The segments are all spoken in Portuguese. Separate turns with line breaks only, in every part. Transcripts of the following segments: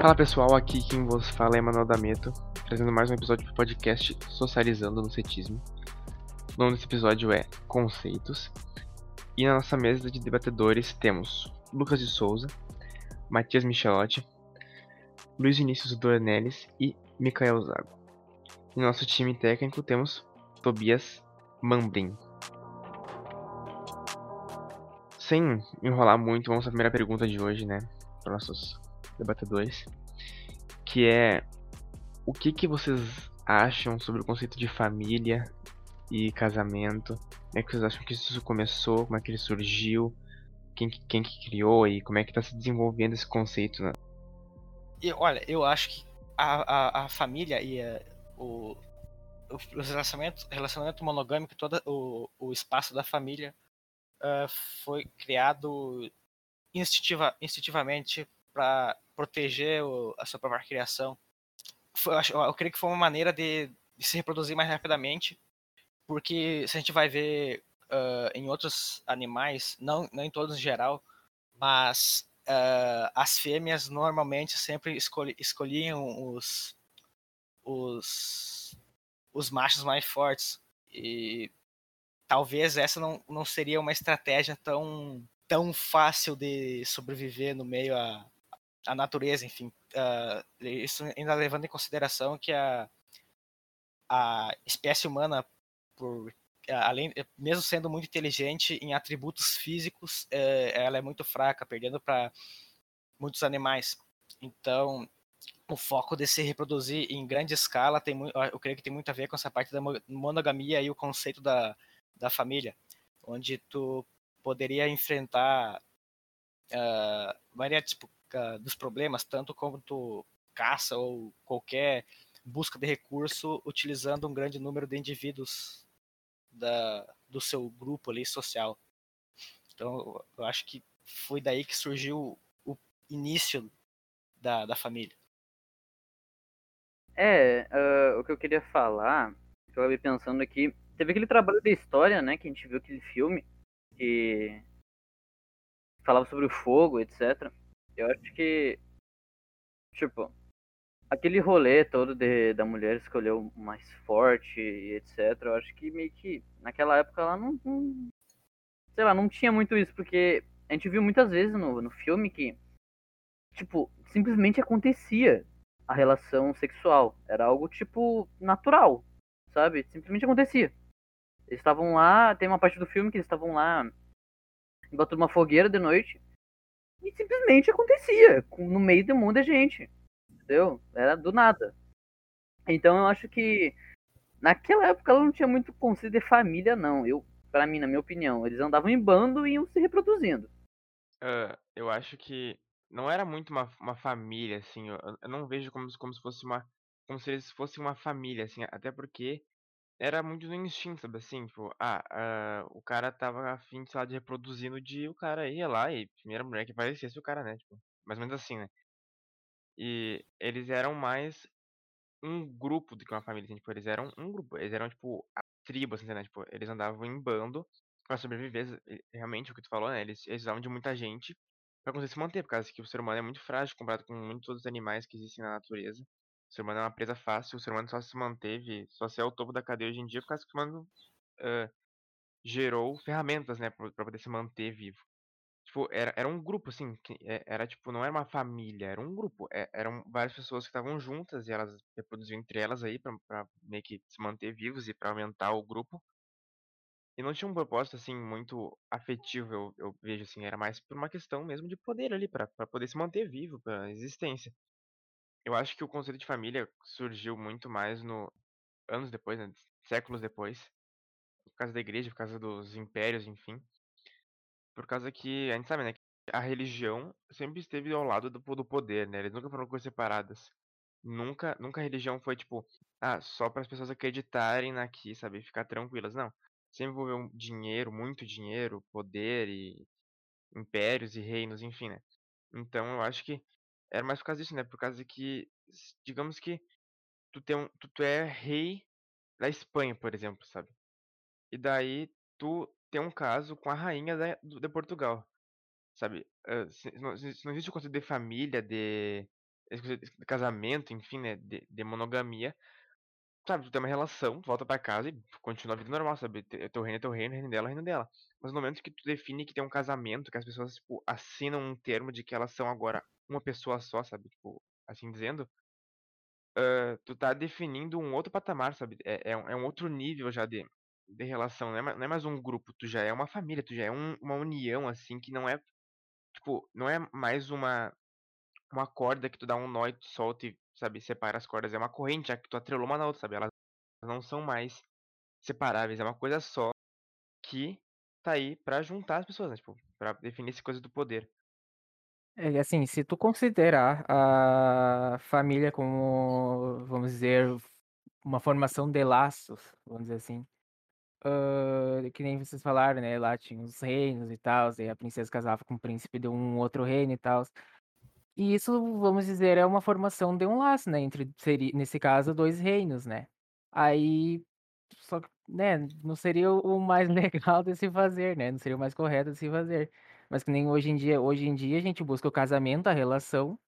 Fala pessoal, aqui quem vos fala é Manuel Dameto, trazendo mais um episódio do podcast Socializando no Cetismo. O nome desse episódio é Conceitos. E na nossa mesa de debatedores temos Lucas de Souza, Matias Michelotti, Luiz Vinícius Dornelles e Mikael Zago. E no nosso time técnico temos Tobias Mambrin. Sem enrolar muito, vamos à primeira pergunta de hoje, né? Para nossos debatedores, que é o que, que vocês acham sobre o conceito de família e casamento? Como é que vocês acham que isso começou? Como é que ele surgiu? Quem, quem que criou e como é que está se desenvolvendo esse conceito? Né?
Olha, eu acho que a, a, a família e a, o, o relacionamento, relacionamento monogâmico, todo o, o espaço da família uh, foi criado instintiva, instintivamente para proteger o, a sua própria criação. Foi, eu, eu, creio que foi uma maneira de, de, se reproduzir mais rapidamente, porque se a gente vai ver uh, em outros animais, não, não em todos em geral, mas uh, as fêmeas normalmente sempre escolhi, escolhiam os, os, os machos mais fortes. E talvez essa não, não seria uma estratégia tão, tão fácil de sobreviver no meio a, a natureza, enfim. Uh, isso ainda levando em consideração que a, a espécie humana, por, além, mesmo sendo muito inteligente em atributos físicos, é, ela é muito fraca, perdendo para muitos animais. Então, o foco de se reproduzir em grande escala tem eu creio que tem muito a ver com essa parte da monogamia e o conceito da, da família, onde tu poderia enfrentar uh, maioria, tipo, dos problemas, tanto quanto caça ou qualquer busca de recurso utilizando um grande número de indivíduos da, do seu grupo ali social. Então, eu acho que foi daí que surgiu o início da, da família.
É, uh, o que eu queria falar, que eu acabei pensando aqui, teve aquele trabalho de história, né, que a gente viu aquele filme, que falava sobre o fogo, etc. Eu acho que, tipo, aquele rolê todo de, da mulher escolher o mais forte e etc. Eu acho que meio que naquela época ela não, não, sei lá, não tinha muito isso, porque a gente viu muitas vezes no, no filme que, tipo, simplesmente acontecia a relação sexual. Era algo, tipo, natural, sabe? Simplesmente acontecia. Eles estavam lá, tem uma parte do filme que eles estavam lá de uma fogueira de noite simplesmente acontecia no meio um monte de gente. Entendeu? Era do nada. Então eu acho que naquela época ela não tinha muito conceito de família, não. Eu, para mim, na minha opinião, eles andavam em bando e iam se reproduzindo.
Uh, eu acho que não era muito uma, uma família, assim. Eu, eu, não vejo como, como se fosse uma. Como se eles fossem uma família, assim. Até porque era muito no instinto, sabe assim? Tipo, ah, uh, o cara tava afim, sei lá, de reproduzir no dia, o cara ia lá e primeira mulher que aparecesse o cara, né? Tipo, mais ou menos assim, né? E eles eram mais um grupo do que uma família, assim, tipo, eles eram um grupo, eles eram, tipo, a tribo, assim, né? Tipo, eles andavam em bando pra sobreviver, realmente, o que tu falou, né? Eles, eles usavam de muita gente pra conseguir se manter, por causa que o ser humano é muito frágil comparado com muitos outros animais que existem na natureza. Ser humano é uma presa fácil, o ser humano só se manteve, só se é o topo da cadeia hoje em dia por causa que o humano uh, gerou ferramentas, né, pra, pra, poder se manter vivo. Tipo, era, era um grupo, assim, que é, era tipo, não era uma família, era um grupo. É, eram várias pessoas que estavam juntas e elas reproduziam entre elas aí pra, pra meio que se manter vivos e pra aumentar o grupo. E não tinha um propósito, assim, muito afetivo, eu, eu vejo, assim, era mais por uma questão mesmo de poder ali, pra, pra poder se manter vivo, pra existência. Eu acho que o conceito de família surgiu muito mais no anos depois, né, séculos depois, por causa da igreja, por causa dos impérios, enfim. Por causa que a gente sabe, né, que a religião sempre esteve ao lado do, do poder, né? Eles nunca foram coisas separadas. Nunca, nunca a religião foi tipo, ah, só para as pessoas acreditarem naqui, sabe, ficar tranquilas. Não. Sempre envolveu dinheiro, muito dinheiro, poder e impérios e reinos, enfim, né? Então eu acho que era mais por causa disso, né? Por causa que, digamos que tu, tem um, tu, tu é rei da Espanha, por exemplo, sabe? E daí tu tem um caso com a rainha da, de Portugal, sabe? Se, não, se não existe o conceito de família, de de casamento, enfim, né, de, de monogamia, sabe, tu tem uma relação, tu volta pra casa e continua a vida normal, sabe? Te- Teu reino é teu reino, reino dela é reino dela. Mas no momento que tu define que tem um casamento, que as pessoas, tipo, assinam um termo de que elas são agora uma pessoa só, sabe? Tipo, assim dizendo, ah, tu tá definindo um outro patamar, sabe? É, é, um, é um outro nível já de, de relação, não é, não é mais um grupo, tu já é uma família, tu já é um- uma união, assim, que não é, tipo, não é mais uma, uma corda que tu dá um nó e tu solta e, sabe, separa as cordas. É uma corrente já que tu atrelou uma na outra, sabe? Elas não são mais separáveis, é uma coisa só que tá aí pra juntar as pessoas, né? Tipo, pra definir essa coisa do poder.
É, assim, se tu considerar a família como, vamos dizer, uma formação de laços, vamos dizer assim, ah, que nem vocês falaram, né? Lá tinha os reinos e tal, e a princesa casava com o príncipe de um outro reino e tal. E isso, vamos dizer, é uma formação de um laço, né? Entre, seria, nesse caso, dois reinos, né? Aí, só que, né, não seria o mais legal de se fazer, né? Não seria o mais correto de se fazer. Mas que nem hoje em dia, hoje em dia a gente busca o casamento, a relação,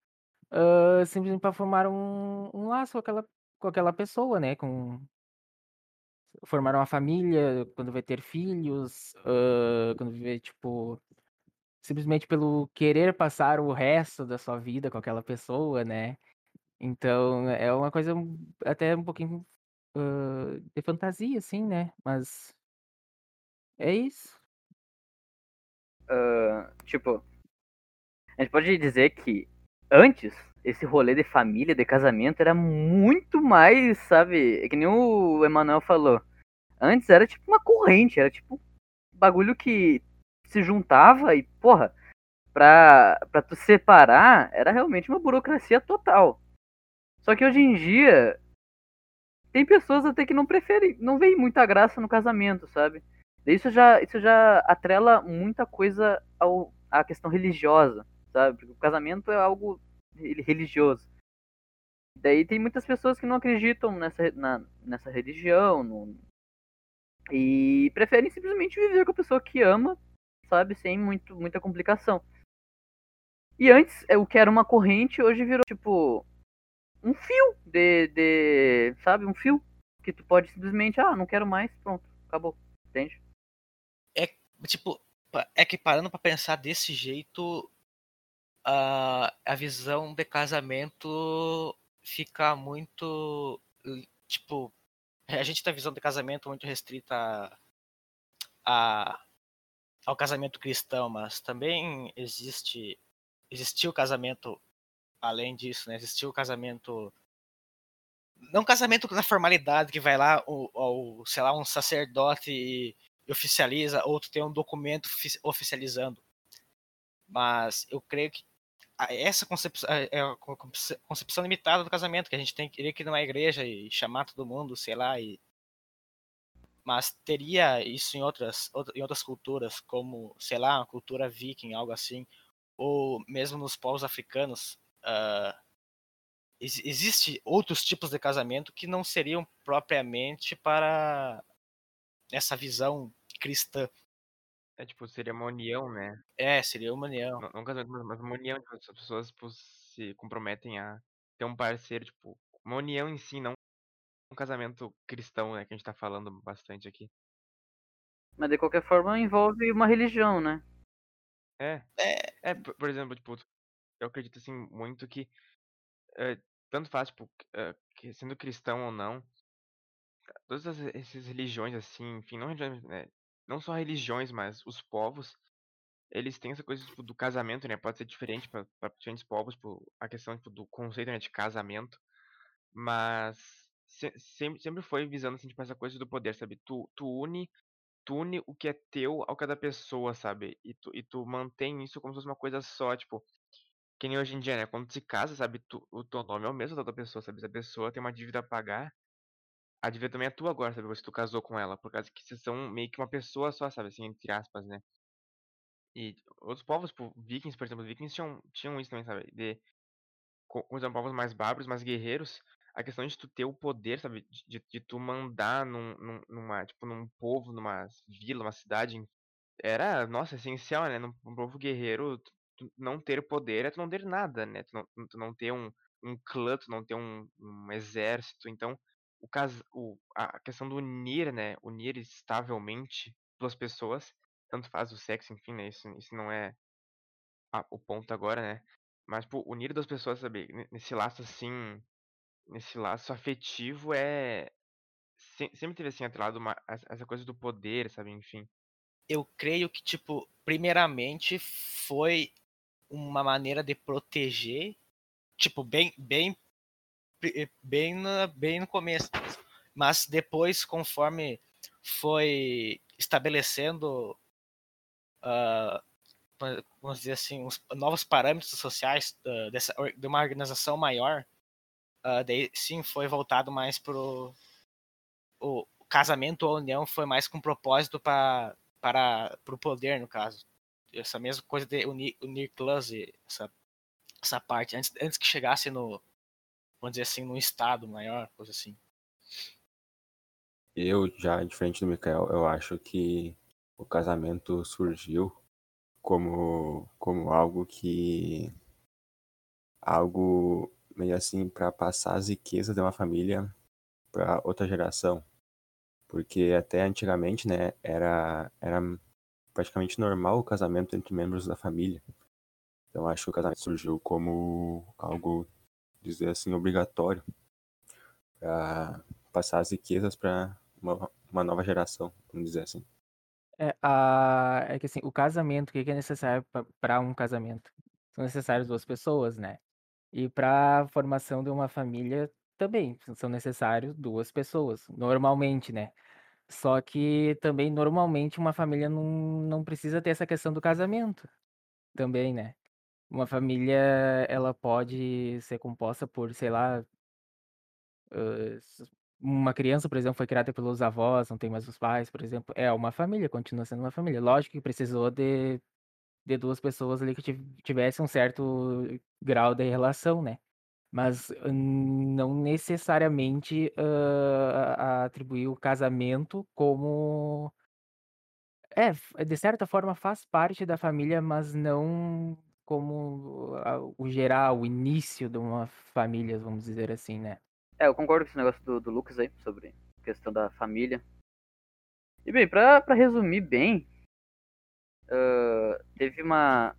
simplesmente para formar um, um laço com aquela, com aquela pessoa, né? Com, formar uma família, quando vai ter filhos, quando vai, tipo, simplesmente pelo querer passar o resto da sua vida com aquela pessoa, né? Então é uma coisa até um pouquinho ah, de fantasia, assim, né? Mas é isso.
Ah, tipo, a gente pode dizer que antes esse rolê de família, de casamento, era muito mais, sabe? É que nem o Emanuel falou. Antes era tipo uma corrente, era tipo um bagulho que se juntava e, porra, pra, pra tu separar, era realmente uma burocracia total. Só que hoje em dia, tem pessoas até que não preferem, não veem muita graça no casamento, sabe? Isso já, isso já atrela muita coisa ao, à questão religiosa, sabe? Porque o casamento é algo re- religioso. Daí tem muitas pessoas que não acreditam nessa, na, nessa religião no- e preferem simplesmente viver com a pessoa que ama, sabe? Sem muito, muita complicação. E antes, é, o que era uma corrente, hoje virou tipo um fio de, de. Sabe? Um fio que tu pode simplesmente, ah, não quero mais, pronto, acabou. Entende?
Tipo, é que parando pra pensar desse jeito, a, a visão de casamento fica muito. Tipo, a gente tem a visão de casamento muito restrita a, a- ao casamento cristão, mas também existe. Existiu o casamento além disso, né? Existiu o casamento. Não casamento na formalidade que vai lá, o, o, sei lá, um sacerdote e oficializa, outro tem um documento ofi- oficializando. Mas eu creio que essa concepção é a co- conce- concepção limitada do casamento, que a gente tem que ir aqui numa igreja e chamar todo mundo, sei lá, e mas teria isso em outras outra- em outras culturas, como, sei lá, a cultura viking, algo assim, ou mesmo nos povos africanos, ex- existe outros tipos de casamento que não seriam propriamente para essa visão cristã.
É tipo, seria uma união, né?
É, seria uma união.
Não, não um casamento, mas uma união, tipo, as pessoas tipo, se comprometem a ter um parceiro, tipo, uma união em si, não um casamento cristão, né? Que a gente tá falando bastante aqui.
Mas de qualquer forma envolve uma religião, né?
É,
É,
é, por, por exemplo, tipo, eu acredito assim muito que eh, tanto faz, tipo, eh, que sendo cristão ou não, todas as- essas religiões assim, enfim, não né? Não só religiões, mas os povos, eles têm essa coisa tipo, do casamento, né? Pode ser diferente para diferentes povos, tipo, a questão tipo, do conceito né, de casamento, mas se- sempre, sempre foi visando assim, tipo, essa coisa do poder, sabe? Tu, tu une, tu une o que é teu ao cada pessoa, sabe? E tu, e tu mantém isso como se fosse uma coisa só, tipo, que nem hoje em dia, né? Quando se casa, sabe? Tu, o teu nome é o mesmo da outra pessoa, sabe? Se a pessoa tem uma dívida a pagar, a dívida também é tua agora, sabe? Se tu casou com ela, por causa que vocês são meio que uma pessoa só, sabe? Assim, entre aspas, né? E outros povos, tipo, vikings, por exemplo, vikings tinham, tinham isso também, sabe? De, são povos mais bárbaros, mais guerreiros, a questão de tu ter o poder, sabe? De, de, tu mandar num, num, numa, tipo, num povo, numa vila, uma cidade, era, nossa, essencial, né? Num, num povo guerreiro, tu, tu não ter poder é tu não ter nada, né? Tu não, tu não ter um, um clã, tu não ter um, um exército. Então, o, cas... o a questão do unir, né? Unir estavelmente duas pessoas, tanto faz o sexo, enfim, né? Isso, isso não é a, o ponto agora, né? Mas, pô, unir duas pessoas, sabe? Nesse laço assim, nesse laço afetivo é sempre teve assim atrelado uma, essa coisa do poder, sabe? Enfim.
Eu creio que, tipo, primeiramente foi uma maneira de proteger, tipo, bem, bem, bem, no, bem no começo. Mas depois, conforme foi estabelecendo, uh, vamos dizer assim, os novos parâmetros sociais uh, dessa, de uma organização maior, uh, daí sim foi voltado mais pro o casamento ou união foi mais com propósito para para o poder, no caso. Essa mesma coisa de unir, unir clãs, essa, essa parte, antes, antes que chegasse no, vamos dizer assim, no estado maior, coisa assim.
Eu, já diferente do Mikael, eu acho que o casamento surgiu como, como algo que. algo meio assim para passar as riquezas de uma família para outra geração porque até antigamente, né, era, era praticamente normal o casamento entre membros da família. Então acho que o casamento surgiu como algo, dizer assim, obrigatório para passar as riquezas para uma, uma, nova geração, vamos dizer assim.
É, a, é que assim, o casamento, o que é necessário para um casamento? São necessárias duas pessoas, né? E para a formação de uma família também são necessários duas pessoas, normalmente, né? Só que também, normalmente, uma família não, não precisa ter essa questão do casamento também, né? Uma família, ela pode ser composta por, sei lá, uma criança, por exemplo, foi criada pelos avós, não tem mais os pais, por exemplo, é uma família, continua sendo uma família. Lógico que precisou de, de duas pessoas ali que tivessem um certo grau de relação, né? mas não necessariamente atribuir o casamento como. É, de certa forma faz parte da família, mas não como o geral, o início de uma família, vamos dizer assim, né?
É, eu concordo com esse negócio do, do Lucas aí, sobre a questão da família. E bem, pra, pra resumir bem, uh, teve uma.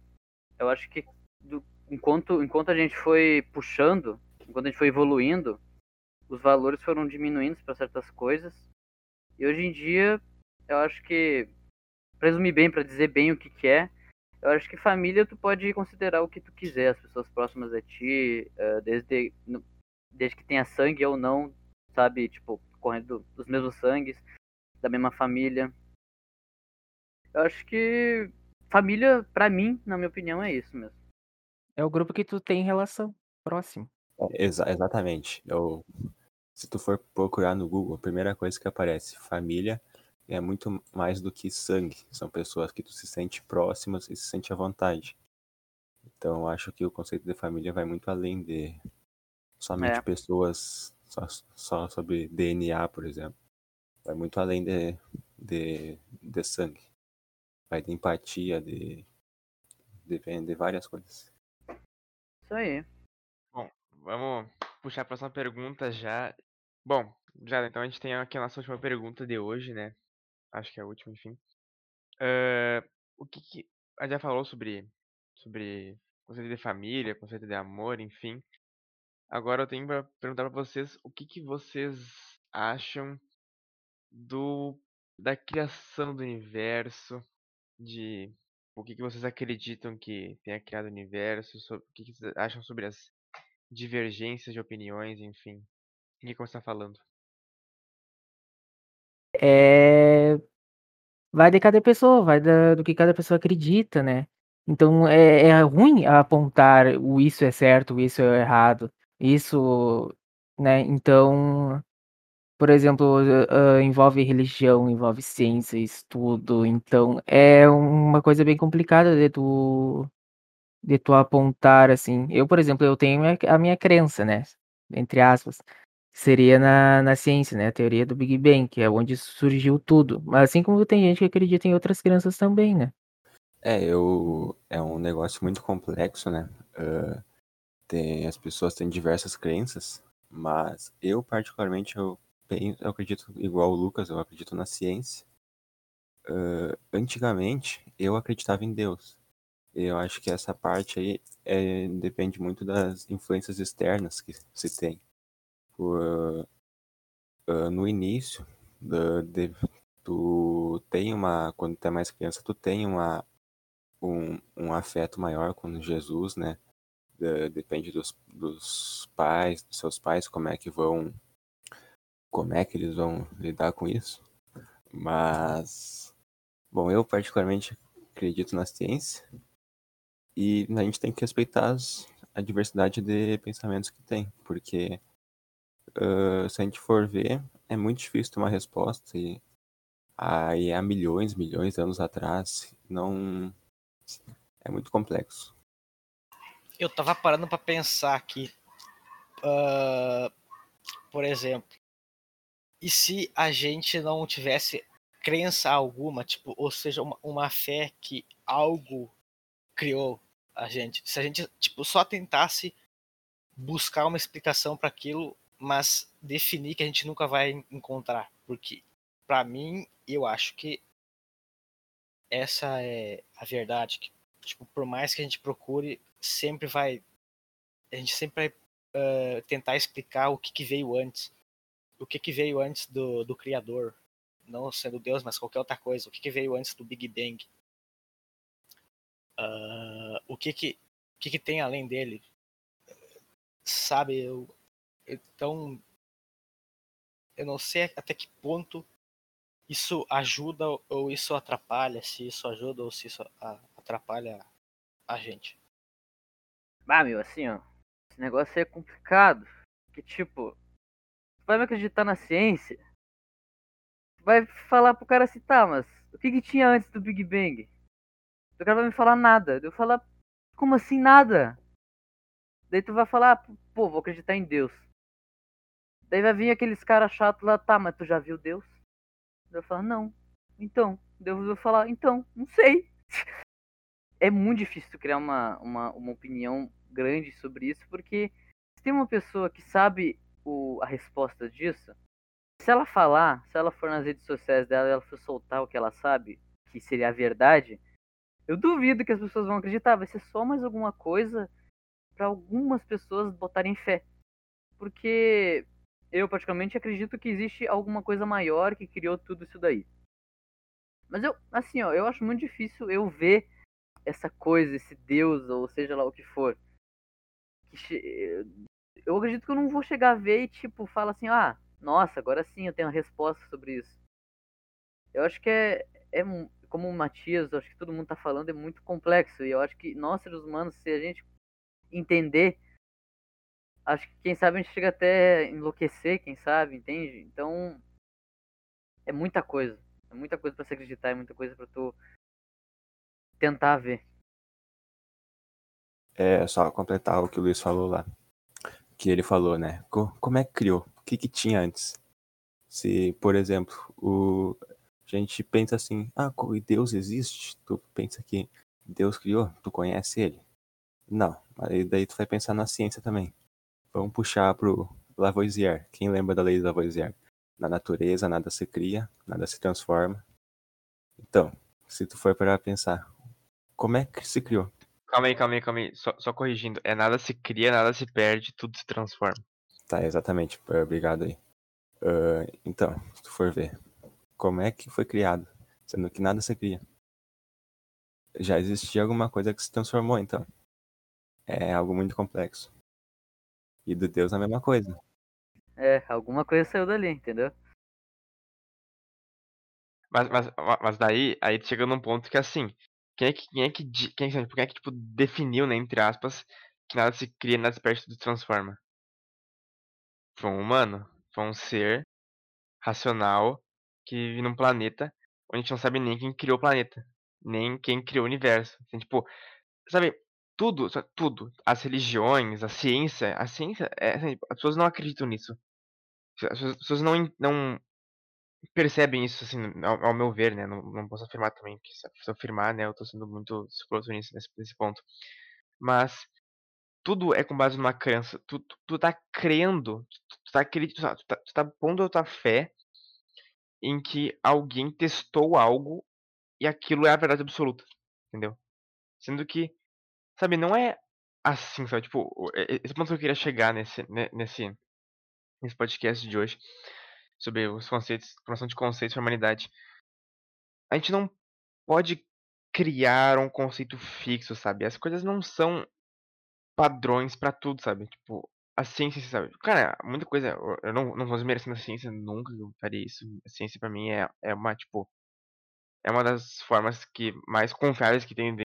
Eu acho que do, enquanto, enquanto a gente foi puxando, enquanto a gente foi evoluindo, os valores foram diminuindo para certas coisas. E hoje em dia, eu acho que, pra resumir bem, para dizer bem o que, que é, eu acho que família tu pode considerar o que tu quiser, as pessoas próximas a ti, uh, desde, desde que tenha sangue ou não, sabe, tipo, correndo dos mesmos sangues, da mesma família. Eu acho que família, para mim, na minha opinião, é isso mesmo.
É o grupo que tu tem relação próximo.
É, exa exatamente. Eu, se tu for procurar no Google, a primeira coisa que aparece, família, é muito mais do que sangue. São pessoas que tu se sente próximas e se sente à vontade. Então, acho que o conceito de família vai muito além de somente é. pessoas, só, só sobre DNA, por exemplo. Vai muito além de, de, de sangue. Vai de empatia, de, de, de várias coisas.
Isso aí.
Bom, vamos puxar a próxima pergunta já. Bom, já então a gente tem aqui a nossa última pergunta de hoje, né? Acho que é a última, enfim. Uh, o que, que a já falou sobre sobre conceito de família, conceito de amor, enfim. Agora eu tenho para perguntar para vocês o que, que vocês acham do da criação do universo, de o que, que vocês acreditam que tenha criado o universo, sobre, o que, que vocês acham sobre as divergências de opiniões, enfim. O que você está falando?
É... Vai de cada pessoa, vai da, do que cada pessoa acredita, né? Então é, é ruim apontar o isso é certo, o isso é errado. Isso, né? Então, por exemplo, uh, envolve religião, envolve ciência, estudo, então é uma coisa bem complicada de tu, de tu apontar, assim. Eu, por exemplo, eu tenho a minha crença, né, entre aspas, seria na, na ciência, né, a teoria do Big Bang, que é onde surgiu tudo. Mas assim como tem gente que acredita em outras crenças também, né.
É, eu... é um negócio muito complexo, né, uh, tem, as pessoas têm diversas crenças, mas eu particularmente eu, eu acredito igual o Lucas, eu acredito na ciência. Ah, antigamente eu acreditava em Deus. Eu acho que essa parte aí é, depende muito das influências externas que se tem. Ah, no início, da- de- tu tem uma, quando tu é mais criança, tu tem uma, um, um afeto maior com Jesus, né? Da- depende dos, dos pais, dos seus pais, como é que vão, como é que eles vão lidar com isso. Mas, bom, eu particularmente acredito na ciência e a gente tem que respeitar as- a diversidade de pensamentos que tem, porque ah, se a gente for ver, é muito difícil ter uma resposta e aí há milhões, milhões de anos atrás, não é muito complexo.
Eu tava parando pra pensar aqui. ah, por exemplo, e se a gente não tivesse crença alguma, tipo, ou seja, uma, uma fé que algo criou a gente? Se a gente, tipo, só tentasse buscar uma explicação para aquilo, mas definir que a gente nunca vai en- encontrar, porque para mim eu acho que essa é a verdade, que tipo, por mais que a gente procure, sempre vai a gente sempre vai eh, tentar explicar o que, que veio antes. O que, que veio antes do, do Criador. Não sendo Deus, mas qualquer outra coisa. O que, que veio antes do Big Bang. Ah, o que que, que que tem além dele. Sabe, eu, então eu não sei até que ponto isso ajuda ou isso atrapalha, se isso ajuda ou se isso atrapalha a gente.
Ah, meu, assim, ó. Esse negócio aí é complicado. Que tipo, vai me acreditar na ciência? Vai falar pro cara assim, tá, mas o que que tinha antes do Big Bang? O cara vai me falar nada. Eu falar, como assim nada? Daí tu vai falar, pô, vou acreditar em Deus. Daí vai vir aqueles caras chatos lá, tá, mas tu já viu Deus? Eu falar, não. Então. Deus vai falar, então, não sei. É muito difícil criar uma, uma, uma opinião grande sobre isso, porque se tem uma pessoa que sabe o, a resposta disso, se ela falar, se ela for nas redes sociais dela e ela for soltar o que ela sabe, que seria a verdade, eu duvido que as pessoas vão acreditar. Vai ser só mais alguma coisa para algumas pessoas botarem fé. Porque eu, particularmente, acredito que existe alguma coisa maior que criou tudo isso daí. Mas eu, assim, ó, eu acho muito difícil eu ver essa coisa, esse Deus, ou seja lá o que for. Que Eu acredito que eu não vou chegar a ver e, tipo, fala assim, ah, nossa, agora sim eu tenho a resposta sobre isso. Eu acho que é, é como o Matias, eu acho que todo mundo tá falando, é muito complexo. E eu acho que nós, seres humanos, se a gente entender, acho que quem sabe a gente chega até enlouquecer, quem sabe, entende? Então, é muita coisa. É muita coisa pra se acreditar, é muita coisa pra tu tentar ver.
É só completar o que o Luiz falou lá. Que ele falou, né? Co- como é que criou? O que, que tinha antes? Se, por exemplo, o... a gente pensa assim, ah, Deus existe? Tu pensa que Deus criou? Tu conhece ele? Não. Aí daí tu vai pensar na ciência também. Vamos puxar pro Lavoisier. Quem lembra da lei de Lavoisier? Na natureza, nada se cria, nada se transforma. Então, se tu for para pensar, como é que se criou?
Calma aí, calma aí, calma aí. Só, só corrigindo. É nada se cria, nada se perde, tudo se transforma.
Tá, exatamente. eh, Obrigado aí. Ah, então, se tu for ver, como é que foi criado? Sendo que nada se cria. Já existia alguma coisa que se transformou, então. É algo muito complexo. E do Deus a mesma coisa.
É, alguma coisa saiu dali, entendeu?
Mas, mas, mas daí, aí chega num ponto que assim, quem é que, quem é que, quem, é que- quem é que tipo, definiu, né, entre aspas, que nada se cria, nada se perde, tudo se transforma? Foi um humano, foi um ser racional que vive num planeta onde a gente não sabe nem quem criou o planeta, nem quem criou o universo. Assim, tipo, sabe, tudo, tudo, as religiões, a ciência, a ciência, é, assim, as pessoas não acreditam nisso. As pessoas- as pessoas não, não percebem isso, assim, ao, ao meu ver, né? Não, não posso afirmar também, porque se eu afirmar, né, eu tô sendo muito escroto nisso, nesse, nesse ponto. Mas tudo é com base numa crença. Tu, tu, tu tá crendo, tu, tá, tu, tá, tu tá, tu tá pondo a tua fé em que alguém testou algo e aquilo é a verdade absoluta, entendeu? Sendo que, sabe, não é assim, sabe? Tipo, esse ponto que eu queria chegar nesse, ne- nesse, nesse podcast de hoje, sobre os conceitos, formação de conceitos para a humanidade. A gente não pode criar um conceito fixo, sabe? As coisas não são padrões pra tudo, sabe? Tipo, a ciência, sabe? Cara, muita coisa. eu- não, não vou desmerecendo a ciência, nunca eu faria isso. A ciência pra mim é, é uma, tipo. É uma das formas que mais confiáveis que tem de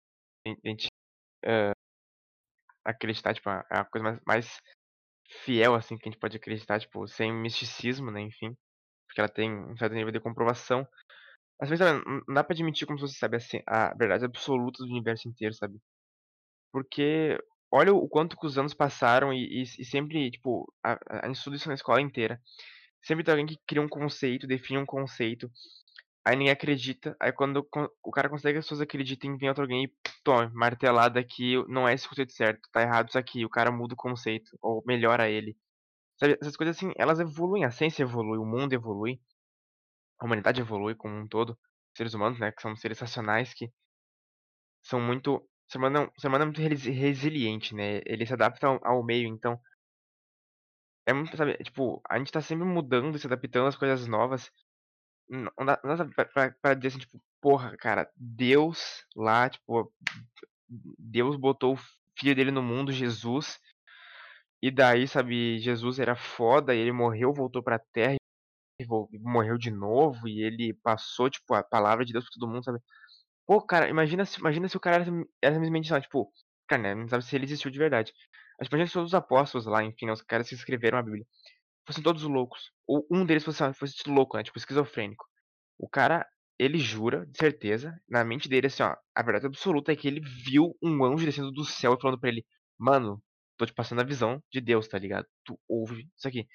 de- de eh, acreditar, tipo, é a coisa mais, mais fiel, assim, que a gente pode acreditar, tipo, sem misticismo, né? Enfim. Porque ela tem um certo nível de comprovação. Mas sabe, não dá pra admitir como se você sabe assim, a verdade absoluta do universo inteiro, sabe? Porque olha o quanto que os anos passaram e, e- e sempre, tipo, a, a gente estuda isso na escola inteira. Sempre tem alguém que cria um conceito, define um conceito, aí ninguém acredita, aí quando o cara consegue as pessoas acreditem, vem outro alguém e toma, martelada aqui, não é esse conceito certo, tá errado isso aqui, o cara muda o conceito, ou melhora ele. Sabe, essas coisas assim, elas evoluem, a ciência evolui, o mundo evolui, a humanidade evolui como um todo, os seres humanos, né, que são seres racionais que são muito. O ser humano, é muito resi- resiliente, né? Ele se adapta ao, ao meio, então. É muito, sabe, tipo, a gente tá sempre mudando, se adaptando às coisas novas. Não não dá, pra, pra, dizer assim, tipo, porra, cara, Deus lá, tipo, Deus botou o filho dele no mundo, Jesus, e daí, sabe, Jesus era foda, e ele morreu, voltou pra terra, e morreu de novo, e ele passou, tipo, a palavra de Deus pra todo mundo, sabe? Pô, cara, imagina se, imagina se o cara era, simplesmente, lá, tipo, cara, né, não sabe se ele existiu de verdade. Mas imagina se todos os apóstolos lá, enfim, né, os caras que escreveram a Bíblia, fossem todos loucos. Ou um deles fosse, fosse louco, né, tipo, esquizofrênico. O cara, ele jura, de certeza, na mente dele, assim, ó, a verdade absoluta é que ele viu um anjo descendo do céu e falando pra ele, mano, tô te passando a visão de Deus, tá ligado? Tu ouve isso aqui.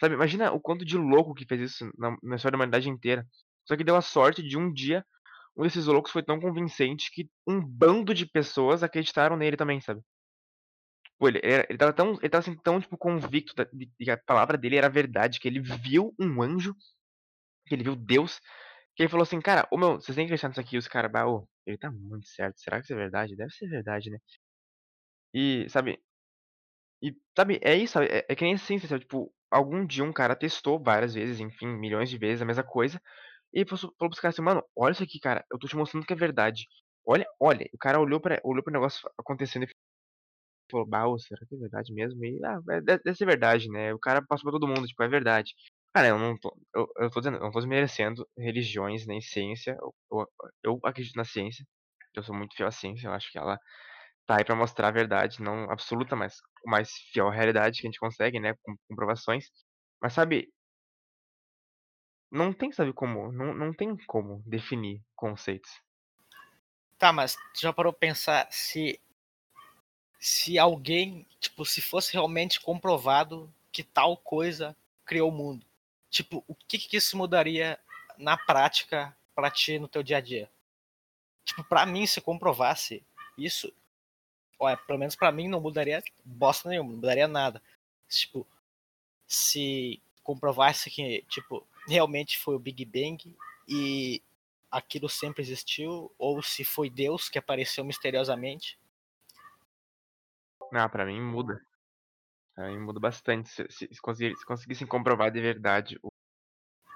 Sabe, imagina o quanto de louco que fez isso na, na história da humanidade inteira. Só que deu a sorte de um dia um desses loucos foi tão convincente que um bando de pessoas acreditaram nele também, sabe? Pô, ele, ele, ele tava tão, ele tava assim, tão, tipo, convicto da- de que a palavra dele era verdade, que ele viu um anjo, que ele viu Deus, que ele falou assim, cara, ô meu, vocês têm que acreditar nisso aqui, os caras, bah, ô, ele tá muito certo, será que isso é verdade? Deve ser verdade, né? E, sabe, e, sabe, é isso? É, é que nem assim, sabe? Tipo, algum dia um cara testou várias vezes, enfim, milhões de vezes a mesma coisa, e falou pros caras assim, mano, olha isso aqui, cara, eu tô te mostrando que é verdade. Olha, olha, o cara olhou para olhou pro negócio acontecendo e falou, bah, ô, será que é verdade mesmo? E, ah, é- deve, ser verdade, né? O cara passou pra todo mundo, tipo, é verdade. Cara, eu não tô, eu, eu tô dizendo, eu não tô desmerecendo religiões nem ciência, eu, eu, eu acredito na ciência, eu sou muito fiel à ciência, eu acho que ela tá aí pra mostrar a verdade, não absoluta, mas o mais fiel à realidade que a gente consegue, né, com comprovações. Mas sabe, não tem, sabe como, não, não tem como definir conceitos.
Tá, mas já parou pra pensar se se alguém, tipo, se fosse realmente comprovado que tal coisa criou o mundo, tipo, o que que isso mudaria na prática pra ti no teu dia a dia? Tipo, pra mim, se comprovasse isso, olha, pelo menos pra mim não mudaria bosta nenhuma, não mudaria nada. Tipo, se comprovasse que, tipo, realmente foi o Big Bang e aquilo sempre existiu, ou se foi Deus que apareceu misteriosamente.
Ah, pra mim muda. Pra mim muda bastante se, se, se, conseguir, se conseguissem comprovar de verdade o,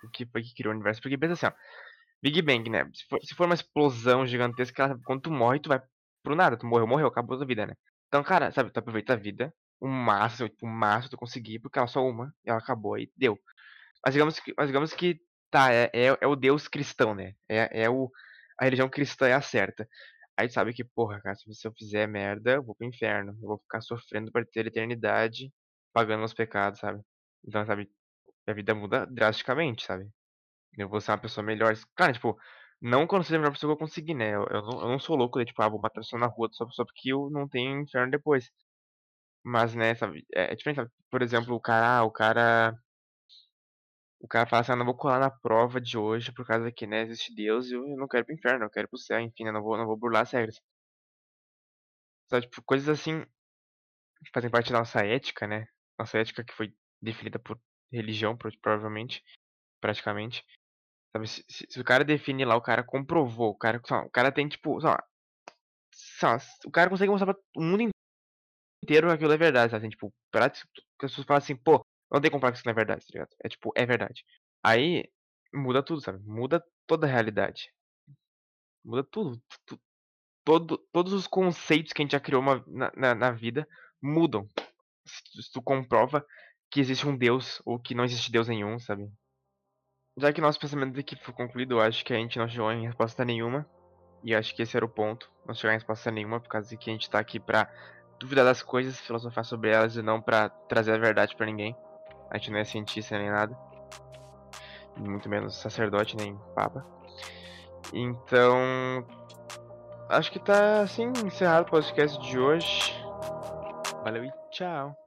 o que foi que criou o universo. Porque pensa assim, ó, Big Bang, né? Se for, se for uma explosão gigantesca, ela- quando tu morre, tu vai pro nada. Tu morreu, morreu, acabou a tua vida, né? Então, cara, sabe, tu aproveita a vida, o máximo, tipo, o máximo tu conseguir, porque ela é só uma, ela acabou e deu. Mas digamos que, mas digamos que tá, é, é, é o Deus cristão, né? É, é o, a religião cristã é a certa. Aí sabe que, porra, cara, se eu fizer merda, eu vou pro inferno. Eu vou ficar sofrendo por ter eternidade, pagando meus pecados, sabe? Então, sabe, a vida muda drasticamente, sabe? Eu vou ser uma pessoa melhor. Cara, tipo, não quando seja a melhor pessoa que eu conseguir, né? Eu, eu não, eu não sou louco de, tipo, ah, vou matar pessoa na rua só, só porque eu não tenho inferno depois. Mas, né, sabe, é, é diferente, sabe? Por exemplo, o cara, ah, o cara o cara fala assim, ah, não vou colar na prova de hoje por causa que, né, existe Deus e eu não quero ir pro inferno, eu quero ir pro céu, enfim, né, não vou, não vou burlar as regras. Sabe, tipo, coisas assim fazem parte da nossa ética, né? Nossa ética que foi definida por religião, pro- provavelmente, praticamente. Sabe, se, se- se o cara define lá, o cara comprovou, o cara, lá, o cara tem, tipo, sei lá, o cara consegue mostrar pra o mundo inteiro que aquilo é verdade, sabe? Assim, tipo, pra, que as pessoas falam assim, pô, não tem como falar que isso não é verdade, tá ligado? É tipo, é verdade. Aí, muda tudo, sabe? Muda toda a realidade. Muda tudo. tu- todo, todos os conceitos que a gente já criou uma- na, na, na vida mudam. Se, tu- se tu comprova que existe um Deus ou que não existe Deus nenhum, sabe? Já que nosso pensamento aqui foi concluído, eu acho que a gente não chegou em resposta nenhuma. E acho que esse era o ponto. Não chegar em resposta nenhuma, por causa de que a gente tá aqui pra duvidar das coisas, filosofar sobre elas e não pra trazer a verdade pra ninguém. A gente não é cientista nem nada. Muito menos sacerdote nem papa. Então. Acho que tá assim encerrado o podcast de hoje. Valeu e tchau.